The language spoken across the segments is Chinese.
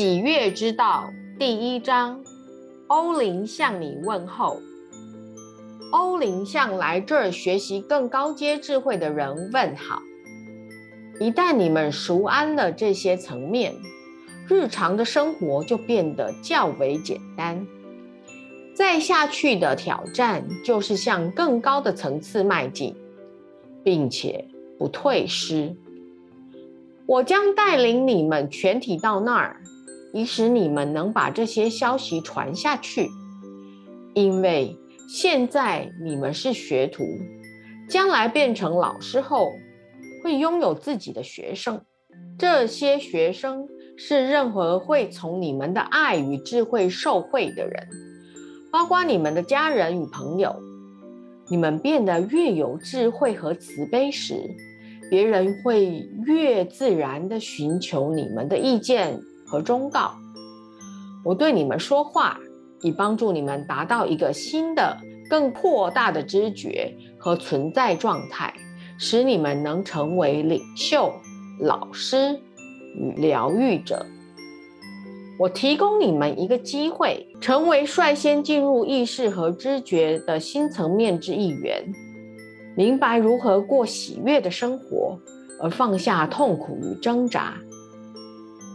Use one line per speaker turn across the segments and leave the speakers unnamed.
喜悦之道第一章，欧林向你问候。欧林向来这儿学习更高阶智慧的人问好。一旦你们熟谙了这些层面，日常的生活就变得较为简单。再下去的挑战就是向更高的层次迈进，并且不退失。我将带领你们全体到那儿，以使你们能把这些消息传下去。因为现在你们是学徒，将来变成老师后，会拥有自己的学生。这些学生是任何会从你们的爱与智慧受惠的人，包括你们的家人与朋友。你们变得越有智慧和慈悲时，别人会越自然地寻求你们的意见和忠告。我对你们说话，以帮助你们达到一个新的、更扩大的知觉和存在状态，使你们能成为领袖、老师与疗愈者。我提供你们一个机会，成为率先进入意识和知觉的新层面之一员。明白如何过喜悦的生活，而放下痛苦与挣扎。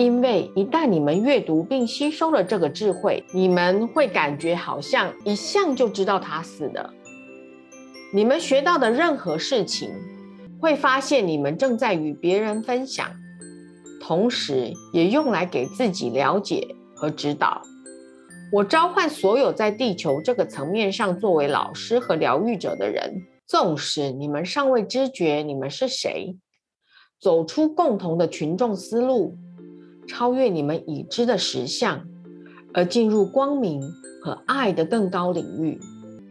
因为一旦你们阅读并吸收了这个智慧，你们会感觉好像一向就知道他似的。你们学到的任何事情，会发现你们正在与别人分享，同时也用来给自己了解和指导。我召唤所有在地球这个层面上作为老师和疗愈者的人。纵使你们尚未知觉你们是谁，走出共同的群众思路，超越你们已知的实相，而进入光明和爱的更高领域，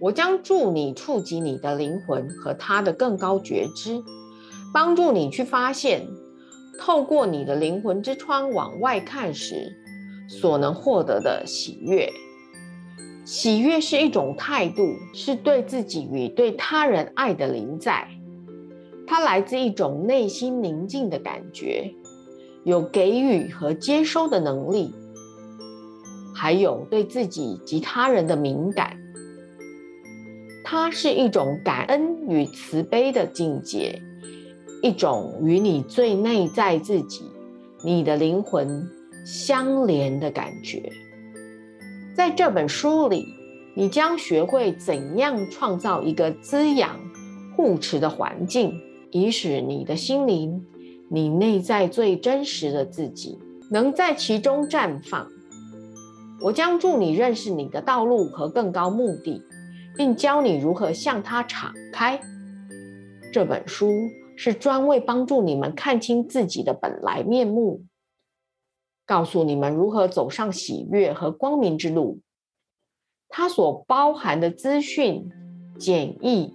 我将助你触及你的灵魂和他的更高觉知，帮助你去发现，透过你的灵魂之窗往外看时所能获得的喜悦。喜悦是一种态度，是对自己与对他人爱的临在。它来自一种内心宁静的感觉，有给予和接收的能力，还有对自己及他人的敏感。它是一种感恩与慈悲的境界，一种与你最内在自己、你的灵魂相连的感觉。在这本书里，你将学会怎样创造一个滋养、护持的环境，以使你的心灵、你内在最真实的自己能在其中绽放。我将助你认识你的道路和更高目的，并教你如何向它敞开。这本书是专为帮助你们看清自己的本来面目。告诉你们如何走上喜悦和光明之路。它所包含的资讯、简易、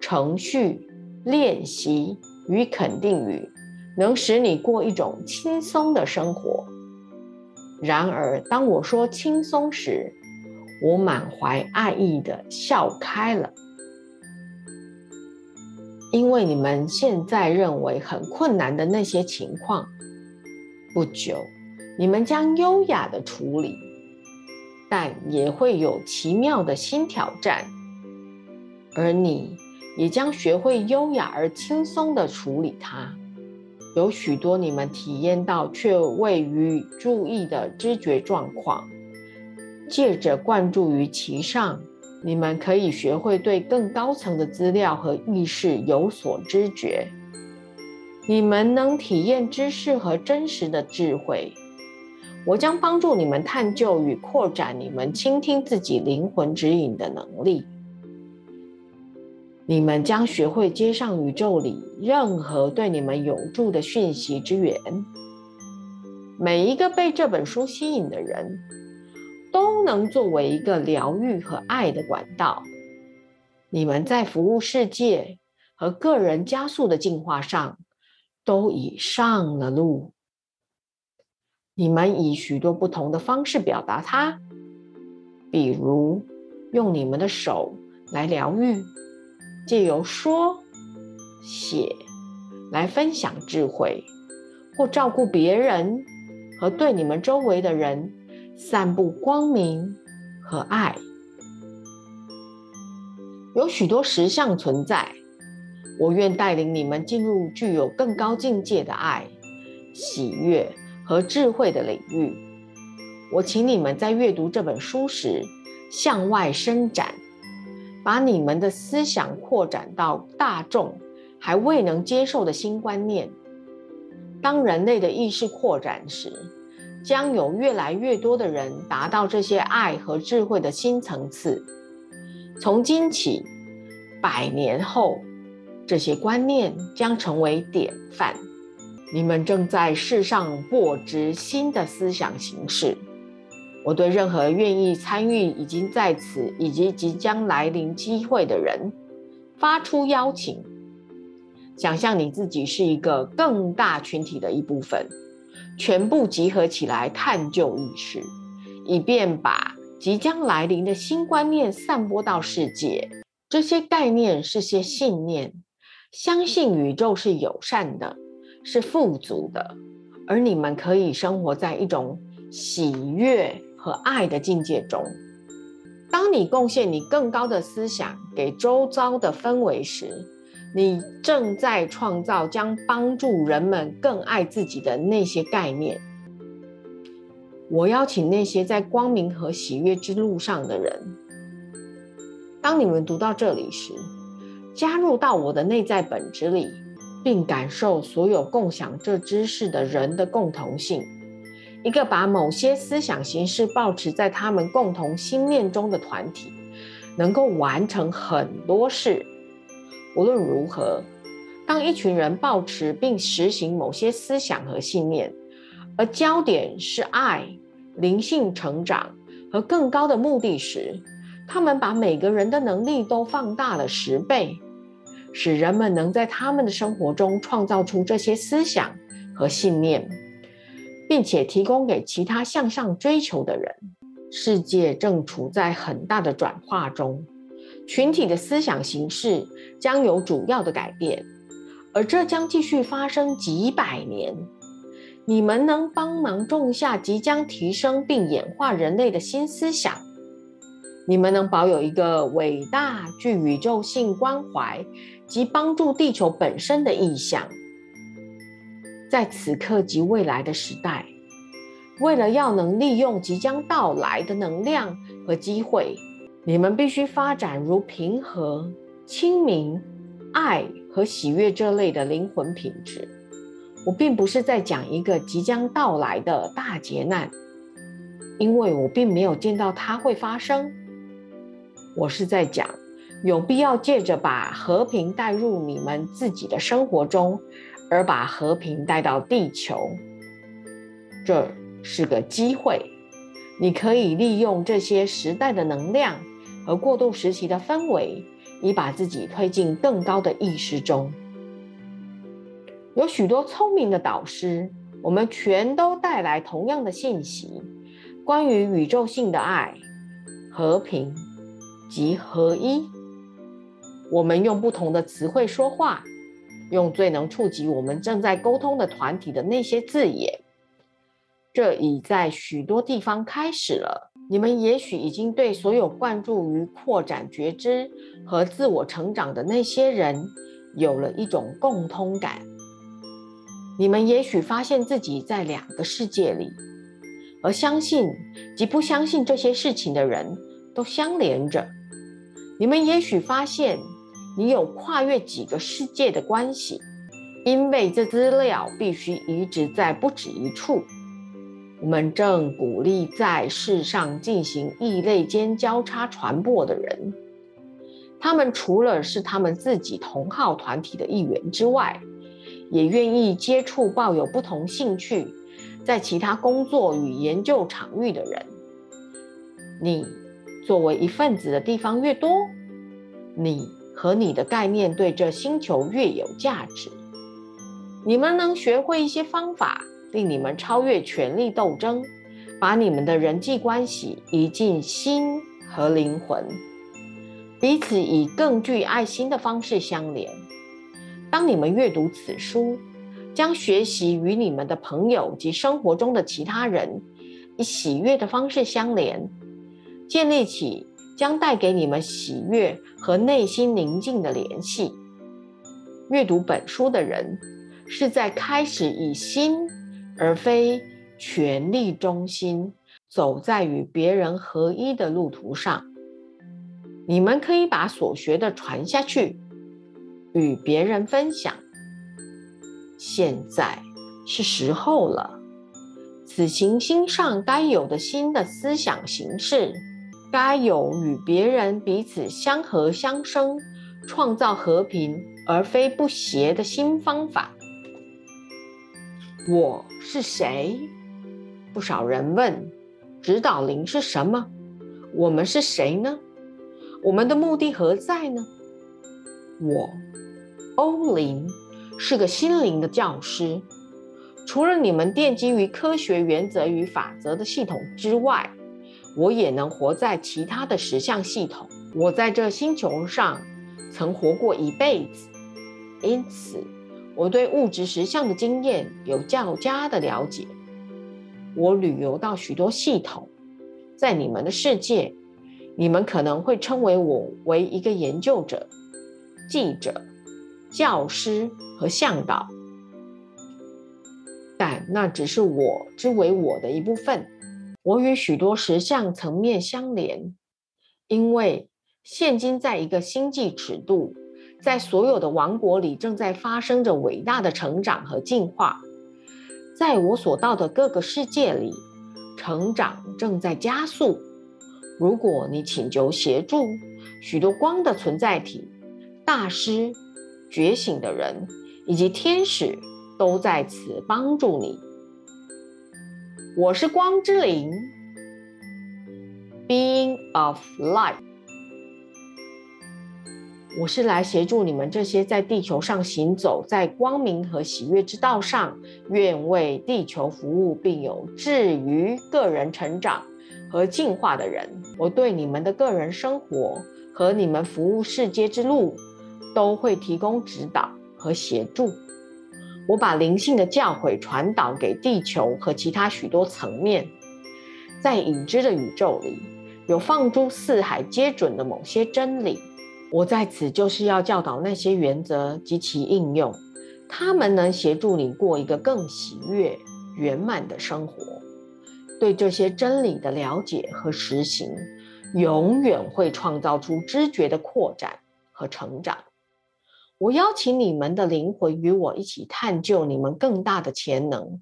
程序、练习与肯定语，能使你过一种轻松的生活。然而，当我说轻松时，我满怀爱意的笑开了，因为你们现在认为很困难的那些情况，不久。你们将优雅的处理，但也会有奇妙的新挑战，而你也将学会优雅而轻松的处理它。有许多你们体验到却未予注意的知觉状况，借着灌注于其上，你们可以学会对更高层的资料和意识有所知觉。你们能体验知识和真实的智慧。我将帮助你们探究与扩展你们倾听自己灵魂指引的能力。你们将学会接上宇宙里任何对你们有助的讯息之源。每一个被这本书吸引的人，都能作为一个疗愈和爱的管道。你们在服务世界和个人加速的进化上，都已上了路。你们以许多不同的方式表达它，比如用你们的手来疗愈，借由说、写来分享智慧，或照顾别人和对你们周围的人散布光明和爱。有许多实相存在，我愿带领你们进入具有更高境界的爱、喜悦和智慧的领域。我请你们在阅读这本书时向外伸展，把你们的思想扩展到大众还未能接受的新观念。当人类的意识扩展时，将有越来越多的人达到这些爱和智慧的新层次。从今起，百年后，这些观念将成为典范。你们正在世上播植新的思想形式。我对任何愿意参与已经在此以及即将来临机会的人发出邀请。想象你自己是一个更大群体的一部分，全部集合起来探究意识，以便把即将来临的新观念散播到世界。这些概念是些信念，相信宇宙是友善的，是富足的，而你们可以生活在一种喜悦和爱的境界中。当你贡献你更高的思想给周遭的氛围时，你正在创造将帮助人们更爱自己的那些概念。我邀请那些在光明和喜悦之路上的人，当你们读到这里时，加入到我的内在本质里，并感受所有共享这知识的人的共同性。一个把某些思想形式保持在他们共同心念中的团体，能够完成很多事。无论如何，当一群人抱持并实行某些思想和信念，而焦点是爱、灵性成长和更高的目的时，他们把每个人的能力都放大了十倍，使人们能在他们的生活中创造出这些思想和信念，并且提供给其他向上追求的人。世界正处在很大的转化中。群体的思想形式将有主要的改变，而这将继续发生几百年。你们能帮忙种下即将提升并演化人类的新思想。你们能保有一个伟大、具宇宙性关怀及帮助地球本身的意向。在此刻及未来的时代，为了要能利用即将到来的能量和机会。你们必须发展如平和、清明、爱和喜悦这类的灵魂品质。我并不是在讲一个即将到来的大劫难，因为我并没有见到它会发生。我是在讲有必要借着把和平带入你们自己的生活中，而把和平带到地球。这是个机会，你可以利用这些时代的能量。和过渡时期的氛围，以把自己推进更高的意识中。有许多聪明的导师，我们全都带来同样的信息：关于宇宙性的爱、和平及合一。我们用不同的词汇说话，用最能触及我们正在沟通的团体的那些字眼。这已在许多地方开始了。你们也许已经对所有关注于扩展觉知和自我成长的那些人有了一种共通感。你们也许发现自己在两个世界里，而相信及不相信这些事情的人都相连着。你们也许发现你有跨越几个世界的关系，因为这资料必须移植在不止一处。我们正鼓励在世上进行异类间交叉传播的人。他们除了是他们自己同号团体的一员之外，也愿意接触抱有不同兴趣、在其他工作与研究场域的人。你作为一份子的地方越多，你和你的概念对这星球越有价值。你们能学会一些方法。令你们超越权力斗争，把你们的人际关系移进心和灵魂，彼此以更具爱心的方式相连。当你们阅读此书，将学习与你们的朋友及生活中的其他人以喜悦的方式相连，建立起将带给你们喜悦和内心宁静的联系。阅读本书的人是在开始以心而非权力中心，走在与别人合一的路途上。你们可以把所学的传下去，与别人分享。现在是时候了，此行星上该有的新的思想形式，该有与别人彼此相合相生，创造和平而非不协的新方法。我是谁？不少人问。指导灵是什么？我们是谁呢？我们的目的何在呢？我，欧林。是个心灵的教师。除了你们奠基于科学原则与法则的系统之外，我也能活在其他的实相系统。我在这星球上曾活过一辈子，因此我对物质实相的经验有较佳的了解。我旅游到许多系统，在你们的世界，你们可能会称为我为一个研究者、记者。教师和向导，但那只是我之为我的一部分。我与许多实相层面相连，因为现今在一个星际尺度，在所有的王国里正在发生着伟大的成长和进化。在我所到的各个世界里，成长正在加速。如果你请求协助，许多光的存在体大师。觉醒的人以及天使都在此帮助你。我是光之灵，Being of Light。我是来协助你们这些在地球上行走在光明和喜悦之道上，愿为地球服务并有志于个人成长和进化的人。我对你们的个人生活和你们服务世界之路。都会提供指导和协助。我把灵性的教诲传导给地球和其他许多层面。在已知的宇宙里，有放诸四海皆准的某些真理。我在此就是要教导那些原则及其应用，他们能协助你过一个更喜悦、圆满的生活。对这些真理的了解和实行，永远会创造出知觉的扩展和成长。我邀请你们的灵魂与我一起探究你们更大的潜能。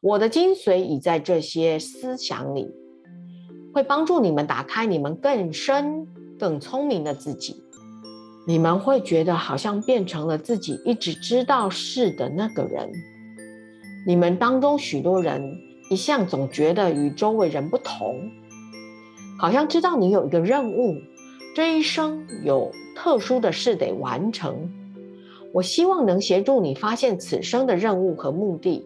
我的精髓已在这些思想里，会帮助你们打开你们更深、更聪明的自己。你们会觉得好像变成了自己一直知道是的那个人。你们当中许多人一向总觉得与周围人不同，好像知道你有一个任务，这一生有特殊的事得完成。我希望能协助你发现此生的任务和目的。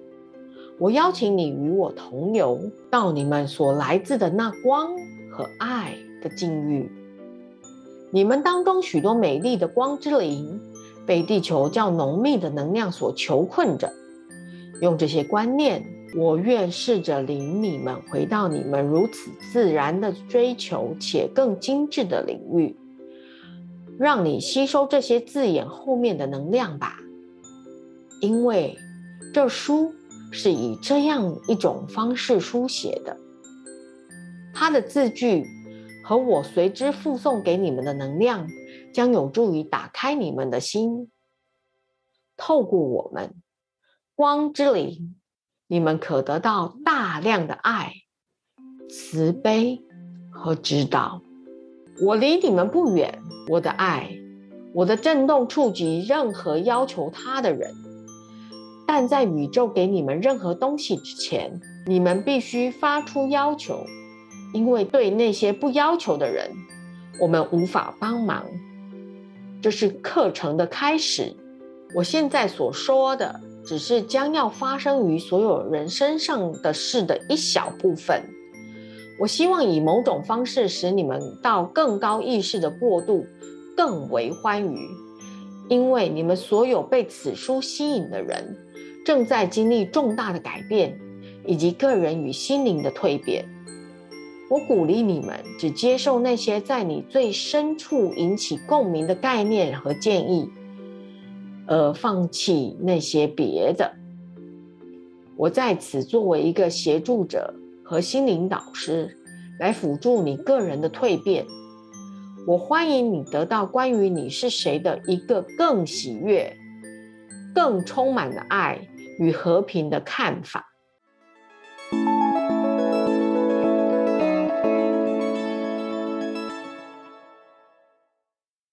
我邀请你与我同游到你们所来自的那光和爱的境遇。你们当中许多美丽的光之灵，被地球较浓密的能量所囚困着。用这些观念，我愿试着领你们回到你们如此自然的追求且更精致的领域。让你吸收这些字眼后面的能量吧，因为这书是以这样一种方式书写的。它的字句和我随之附送给你们的能量，将有助于打开你们的心。透过我们光之灵，你们可得到大量的爱、慈悲和指导。我离你们不远。我的爱，我的震动触及任何要求他的人，但在宇宙给你们任何东西之前，你们必须发出要求，因为对那些不要求的人，我们无法帮忙。这是课程的开始。我现在所说的，只是将要发生于所有人身上的事的一小部分。我希望以某种方式使你们到更高意识的过渡。更为欢愉，因为你们所有被此书吸引的人，正在经历重大的改变，以及个人与心灵的蜕变。我鼓励你们只接受那些在你最深处引起共鸣的概念和建议，而放弃那些别的。我在此作为一个协助者和心灵导师，来辅助你个人的蜕变。我欢迎你得到关于你是谁的一个更喜悦、更充满了爱与和平的看法。